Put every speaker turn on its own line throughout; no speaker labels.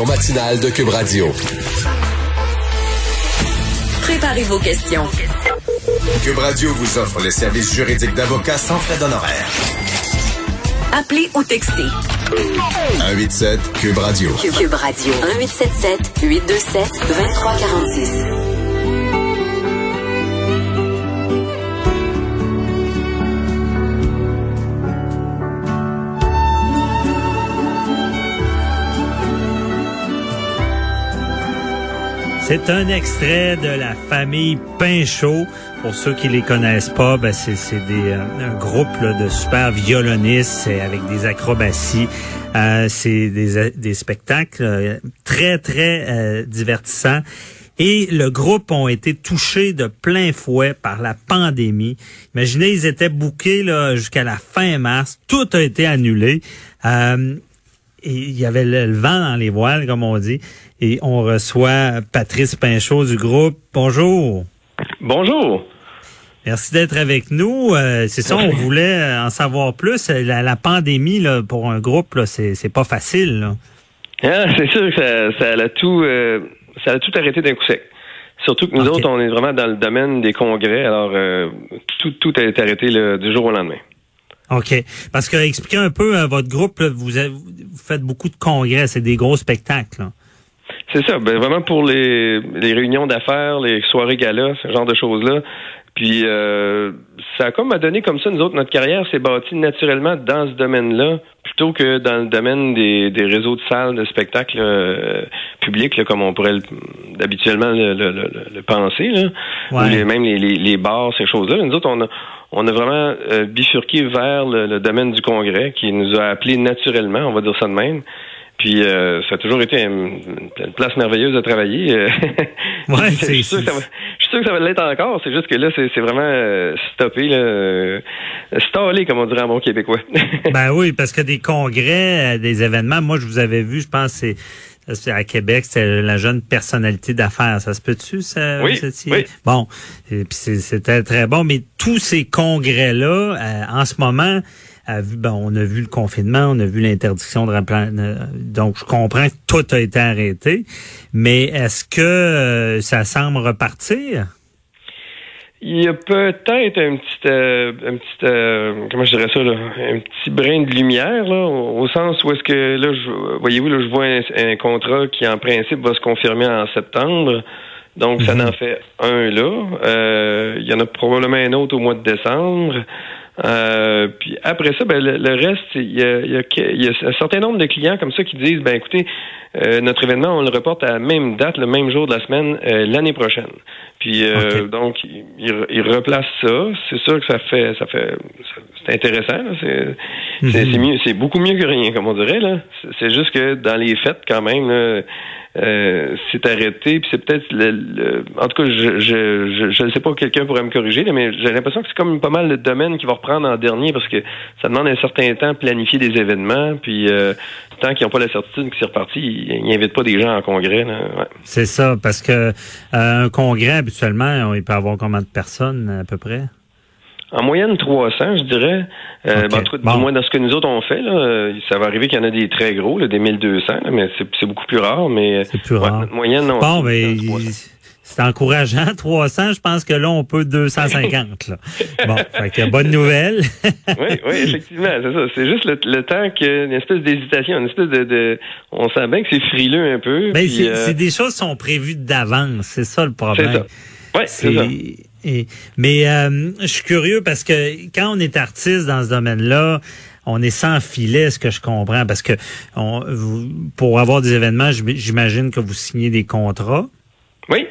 Au matinal de Cube Radio.
Préparez vos questions.
Cube Radio vous offre les services juridiques d'avocats sans frais d'honoraires.
Appelez ou textez.
187 Cube Radio.
Cube Radio. 1877 827 2346.
C'est un extrait de la famille Pinchot. Pour ceux qui les connaissent pas, ben c'est, des, euh, un groupe de super violonistes euh, avec des acrobaties. Euh, c'est des, des spectacles euh, très, très euh, divertissants. Et le groupe ont été touchés de plein fouet par la pandémie. Imaginez, ils étaient bouqués jusqu'à la fin mars. Tout a été annulé. Euh, et il y avait le, le vent dans les voiles, comme on dit. Et on reçoit Patrice Pinchot du groupe. Bonjour.
Bonjour.
Merci d'être avec nous. Euh, c'est ça, on voulait en savoir plus. La, la pandémie, là, pour un groupe, là, c'est, c'est pas facile. Là.
Ah, c'est sûr que ça, ça a tout euh, ça a tout arrêté d'un coup sec. Surtout que nous autres, on est vraiment dans le domaine des congrès, alors euh, tout, tout a été arrêté là, du jour au lendemain.
OK. Parce que expliquez un peu euh, votre groupe, vous, avez- vous faites beaucoup de congrès, c'est des gros spectacles.
C'est ça, ben vraiment pour les, les réunions d'affaires, les soirées galas, ce genre de choses-là. Puis euh, ça a comme à donner comme ça, nous autres, notre carrière s'est bâtie naturellement dans ce domaine-là, plutôt que dans le domaine des, des réseaux de salles de spectacles euh, publics, là, comme on pourrait le- habituellement le, le- le- le penser, là.
Ouais.
Ou les- même les, les, les bars, ces choses-là. Nous autres, on a, on a vraiment euh, bifurqué vers le, le domaine du congrès, qui nous a appelés naturellement, on va dire ça de même. Puis euh, ça a toujours été une, une place merveilleuse de travailler. euh.
Ouais, c'est-
sûr que ça va, je suis sûr que ça va l'être encore. C'est juste que là, c'est vraiment euh, stoppé, là, euh, stallé, comme on dirait en bon québécois.
ben oui, parce que des congrès, euh, des événements, moi je vous avais vu, je pense c'est à Québec, c'est la jeune personnalité d'affaires. Ça se peut-tu, ça?
Oui, oui.
Bon, et puis c'était très bon, mais tous ces congrès-là, euh, en ce moment, a vu, bon, on a vu le confinement, on a vu l'interdiction de euh, donc je comprends que tout a été arrêté, mais est-ce que euh, ça semble repartir?
Il y a peut-être un petit, euh, un petit, euh, comment je dirais ça, là, un petit brin de lumière, là, au, au sens où est-ce que, là, voyez-vous, là, je vois un, un contrat qui, en principe, va se confirmer en septembre. Donc, ça
Mhm.
en fait un là. Euh, il y en a probablement un autre au mois de décembre. Euh, puis après ça, ben, le, reste, il y a un certain nombre de clients comme ça qui disent, ben écoutez, euh, notre événement, on le reporte à la même date, le même jour de la semaine, euh, l'année prochaine. Puis euh, donc, il, il- replace ça. C'est sûr que ça fait, ça fait, c'est intéressant. C'est, c'est,
Mhm.
c'est mieux, c'est beaucoup mieux que rien, comme on dirait là. C'est, juste que dans les fêtes, quand même, là, euh, c'est arrêté. Puis c'est peut-être, le, le- en tout cas, je, je, je, sais pas, quelqu'un pourrait me corriger, là, mais j'ai l'impression que c'est comme pas mal le domaine qui va reprendre en dernier parce que ça demande un certain temps de planifier des événements. Puis euh, tant qu'ils n'ont pas la certitude que c'est reparti, ils n'invitent pas des gens en congrès. Ouais.
C'est ça, parce que euh, un congrès, habituellement, il peut avoir combien de personnes à peu près?
En moyenne 300, je dirais. Euh, ben, en tout cas,
Bon.
Du moins dans ce que nous autres on fait, là, euh, ça va arriver qu'il y en a des très gros, là, des 1200, là, mais c'est, beaucoup plus rare. Mais
C'est plus
ouais,
rare.
notre moyenne, non.
Bon,
300.
C'est encourageant. 300, je pense que là, on peut 250. Là. Bon, fait que bonne nouvelle.
oui, oui, effectivement, c'est ça. C'est juste le, le temps qu'il y a une espèce d'hésitation, une espèce de, de- on sent bien que c'est frileux un peu.
Ben, c'est
euh,
c'est des choses qui sont prévues d'avance. C'est ça le problème.
C'est ça. ouais, c'est ça.
et- mais euh, je suis curieux parce que quand on est artiste dans ce domaine-là, on est sans filet, ce que je comprends, parce que on, vous- pour avoir des événements, j'im- j'imagine que vous signez des contrats.
Oui.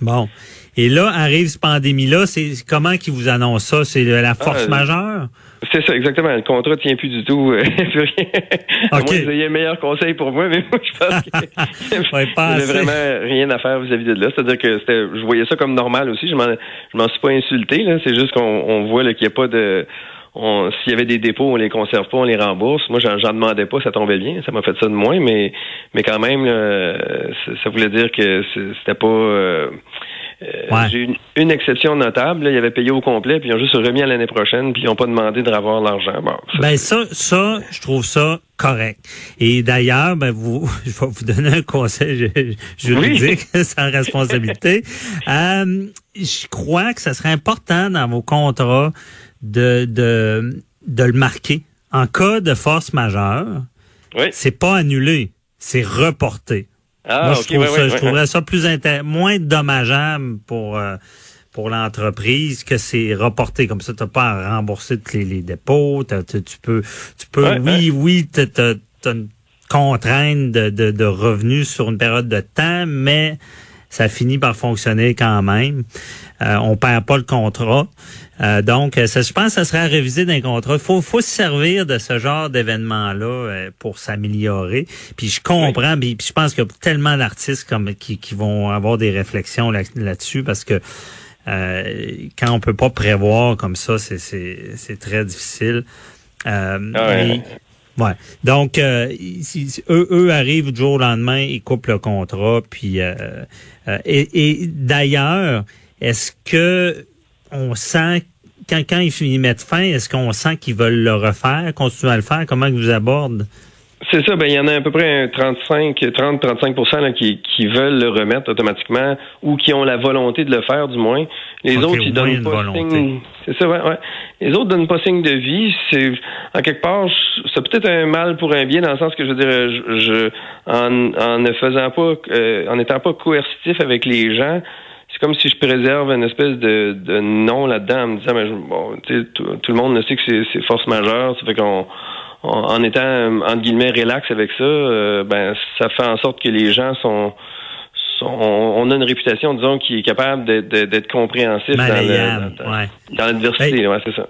Bon. Et là, arrive cette pandémie-là, c'est comment qu'ils vous annoncent ça? C'est de la force
euh,
majeure?
C'est ça, exactement. Le contrat tient plus du tout. euh, plus rien. À
Ok.
moins que vous ayez un meilleur conseil pour moi, mais moi, je pense que
Ouais,
vraiment rien à faire vis-à-vis de là. C'est-à-dire que c'était, je voyais ça comme normal aussi. Je m'en, je m'en suis pas insulté, là. C'est juste qu'on on voit, qu'il n'y a pas de, s'il y avait des dépôts, on les conserve pas, on les rembourse. Moi, j'en, demandais pas, ça tombait bien, ça m'a fait ça de moins, mais mais quand même, ça, voulait dire que c'était pas. Euh, j'ai une, une, exception notable. Là, ils avaient payé au complet, puis ils ont juste remis à l'année prochaine, puis ils n'ont pas demandé de revoir l'argent.
Bon, ben ça, ça, je trouve ça correct. Et d'ailleurs, ben vous, je vais vous donner un conseil juridique sans responsabilité. Euh, je crois que ça serait important dans vos contrats de, de, de le marquer. En cas de force majeure, oui. c'est pas annulé, c'est reporté. Ah, Moi, je, trouve ça, je trouverais ça plus moins dommageable pour euh, pour l'entreprise que c'est reporté comme ça. T'as pas à rembourser tous les, dépôts. tu peux, tu peux, oui, oui, t'as une contrainte de, de, de revenus sur une période de temps, mais ça finit par fonctionner quand même. Euh, on perd pas le contrat. Euh, donc, ça, je pense que ça serait à réviser d'un contrat. Il faut, faut se servir de ce genre d'événement-là euh, pour s'améliorer. Puis je comprends, puis, je pense qu'il y a tellement d'artistes comme qui, qui vont avoir des réflexions là-dessus parce que euh, quand on peut pas prévoir comme ça, c'est très difficile. Euh, ah Ouais. Donc, euh, eux, eux arrivent du jour au lendemain, ils coupent le contrat, puis euh, euh, et, d'ailleurs, est-ce que on sent quand, quand ils mettent fin, est-ce qu'on sent qu'ils veulent le refaire, continuer à le faire? Comment ils vous abordent?
C'est ça, ben il y en a à peu près 35, 30-35 qui, qui veulent le remettre automatiquement ou qui ont la volonté de le faire du moins. Les autres, ils donnent pas signe. C'est ça, ouais, ouais. Les autres donnent pas signe de vie. C'est en quelque part, c'est peut-être un mal pour un bien dans le sens que je veux dire, je, en, en ne faisant pas, euh, en n'étant pas coercitif avec les gens, c'est comme si je préserve une espèce de, de nom là-dedans en me disant, ben, bon, tout, tout le monde sait que c'est force majeure, ça fait qu'on en étant entre guillemets relax avec ça, euh, ben ça fait en sorte que les gens sont, on, a une réputation, disons, qui est capable d'être compréhensif dans l'adversité, ouais, c'est ça.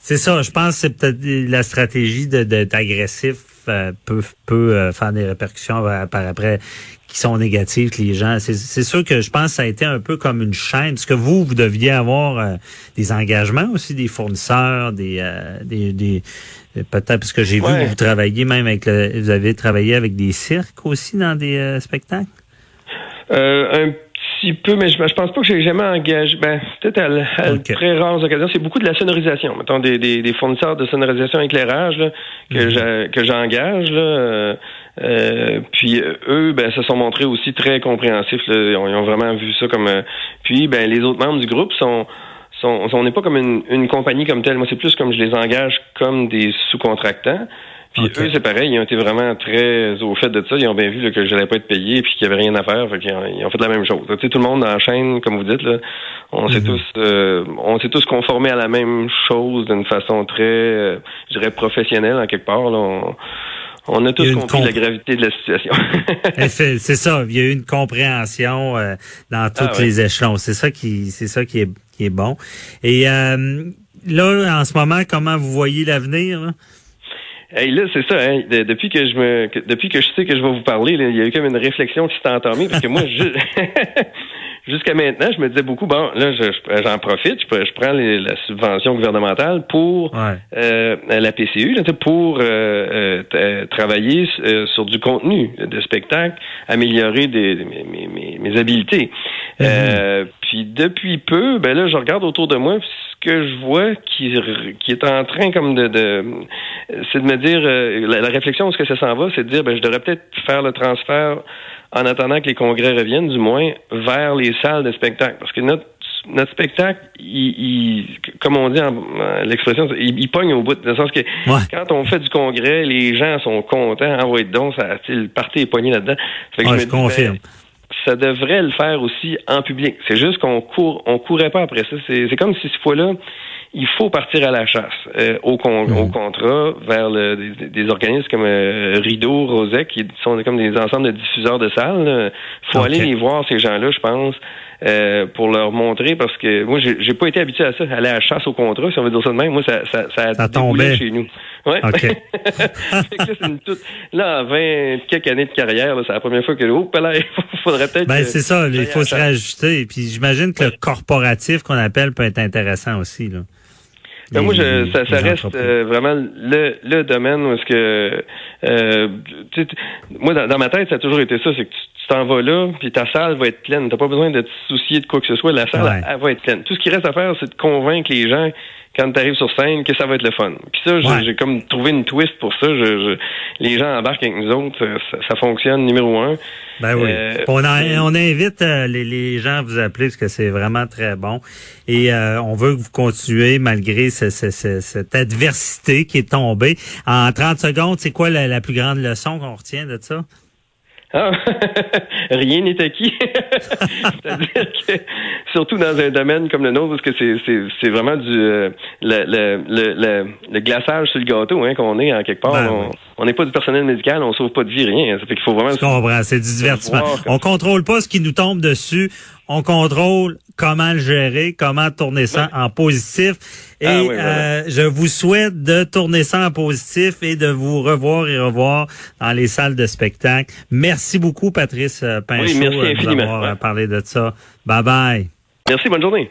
C'est ça, je pense que c'est peut-être la stratégie d'être agressif euh, peut, peut euh, faire des répercussions par après qui sont négatives, les gens. C'est sûr que je pense que ça a été un peu comme une chaîne. Est-ce que vous, vous deviez avoir des engagements aussi des fournisseurs, des, des Peut-être parce que j'ai vu que vous travaillez même avec le, vous avez travaillé avec des cirques aussi dans des euh, spectacles?
Euh, un petit peu, mais je, je pense pas que j'ai jamais engagé. Ben, peut-être à, très rares occasions. C'est beaucoup de la sonorisation. Mettons des, des, fournisseurs de sonorisation éclairage que mhm. que j'engage. Euh, euh, puis eux, ben, se sont montrés aussi très compréhensifs. Ils, ont, ils, ont, vraiment vu ça comme. puis, ben, les autres membres du groupe sont on n'est pas comme une, compagnie comme telle. Moi, c'est plus comme je les engage comme des sous-contractants. Puis eux, c'est pareil, ils ont été vraiment très au fait de ça. Ils ont bien vu là, que je n'allais pas être payé puis qu'il n'y avait rien à faire. ils, ont, fait la même chose. Tu sais, tout le monde dans la chaîne, comme vous dites, là, on s'est mhm. tous euh, on s'est tous conformés à la même chose d'une façon très, euh, je dirais, professionnelle en quelque part. Là. On, a tous compris la gravité de la situation.
Eh, c'est ça, il y a eu une compréhension euh, dans tous ah les échelons. C'est ça qui c'est ça qui est qui est bon. Et euh, là, en ce moment, comment vous voyez l'avenir? Là,
c'est ça. Hein. depuis que je me, depuis que je sais que je vais vous parler, il y a eu comme une réflexion qui s'est entamée parce que moi, je, jusqu'à maintenant, je me disais beaucoup, bon, là, j'en profite, je, prends la subvention gouvernementale pour euh, la PCU, pour euh, euh, travailler sur du contenu de spectacle, améliorer des, mes, mes, habiletés. Mm-hmm. puis depuis peu, ben là, je regarde autour de moi, ce que je vois qui, qui est en train comme de, de c'est de me dire, la, réflexion où ce que ça s'en va, c'est de dire, ben, je devrais peut-être faire le transfert en attendant que les congrès reviennent, du moins, vers les salles de spectacle. Parce que notre notre spectacle, il, comme on dit en, l'expression, il, il, pogne au bout. Dans le sens que quand on fait du congrès, les gens sont contents. Ah donc, ça, le parti est pogné là-dedans.
Fait que je, confirme. Ben,
ça devrait le faire aussi en public. C'est juste qu'on court, on courait pas après ça. C'est comme si cette fois-là, il faut partir à la chasse euh, au, con, au, mhm. contrat vers le, des, organismes comme euh, Rideau, Rosec, qui sont comme des ensembles de diffuseurs de salles. Il faut aller les voir, ces gens-là, je pense, euh, pour leur montrer, parce que moi, j'ai pas été habitué à ça, aller à la chasse au contrat, si on veut dire ça de même. Moi, ça, ça, ça a
ça
chez nous. Ouais. Okay. là, en 20 quelques années de carrière, c'est la première fois que oh, là, il faudrait peut-être.
Ben, c'est ça, il faut se réajuster. Puis j'imagine que le corporatif qu'on appelle peut être intéressant aussi. Là.
Ben, moi, je, ça, ça reste euh, vraiment le, le domaine où est-ce que euh, moi dans, ma tête ça a toujours été ça, c'est que tu t'en vas là, puis ta salle va être pleine. T'as pas besoin de te soucier de quoi que ce soit. La salle, elle, va être pleine. Tout ce qui reste à faire, c'est de convaincre les gens quand tu arrives sur scène que ça va être le fun. Puis ça, j'ai comme trouvé une twist pour ça. Je, les gens embarquent avec nous autres. Ça, fonctionne numéro un.
Ben oui. Euh, on, on, invite euh, les, les, gens à vous appeler parce que c'est vraiment très bon. Et euh, on veut que vous continuez malgré cette adversité qui est tombée. En 30 secondes, c'est quoi la plus grande leçon qu'on retient de ça?
Ah, rien n'est acquis. C'est-à-dire que, surtout dans un domaine comme le nôtre, parce que c'est, c'est, vraiment du euh, le, le, le, le, glaçage sur le gâteau hein, qu'on est en quelque part. Ben on n'est pas du personnel médical, on sauve pas de vie, rien. Ça fait qu'il faut vraiment. Je
comprends, c'est du divertissement. On contrôle pas ce qui nous tombe dessus. On contrôle comment le gérer, comment tourner ça en positif. Et ah euh, je vous souhaite de tourner ça en positif et de vous revoir et revoir dans les salles de spectacle. Merci beaucoup, Patrice euh, Pinchot,
oui, merci
euh, de parlé de ça. Bye bye.
Merci, bonne journée.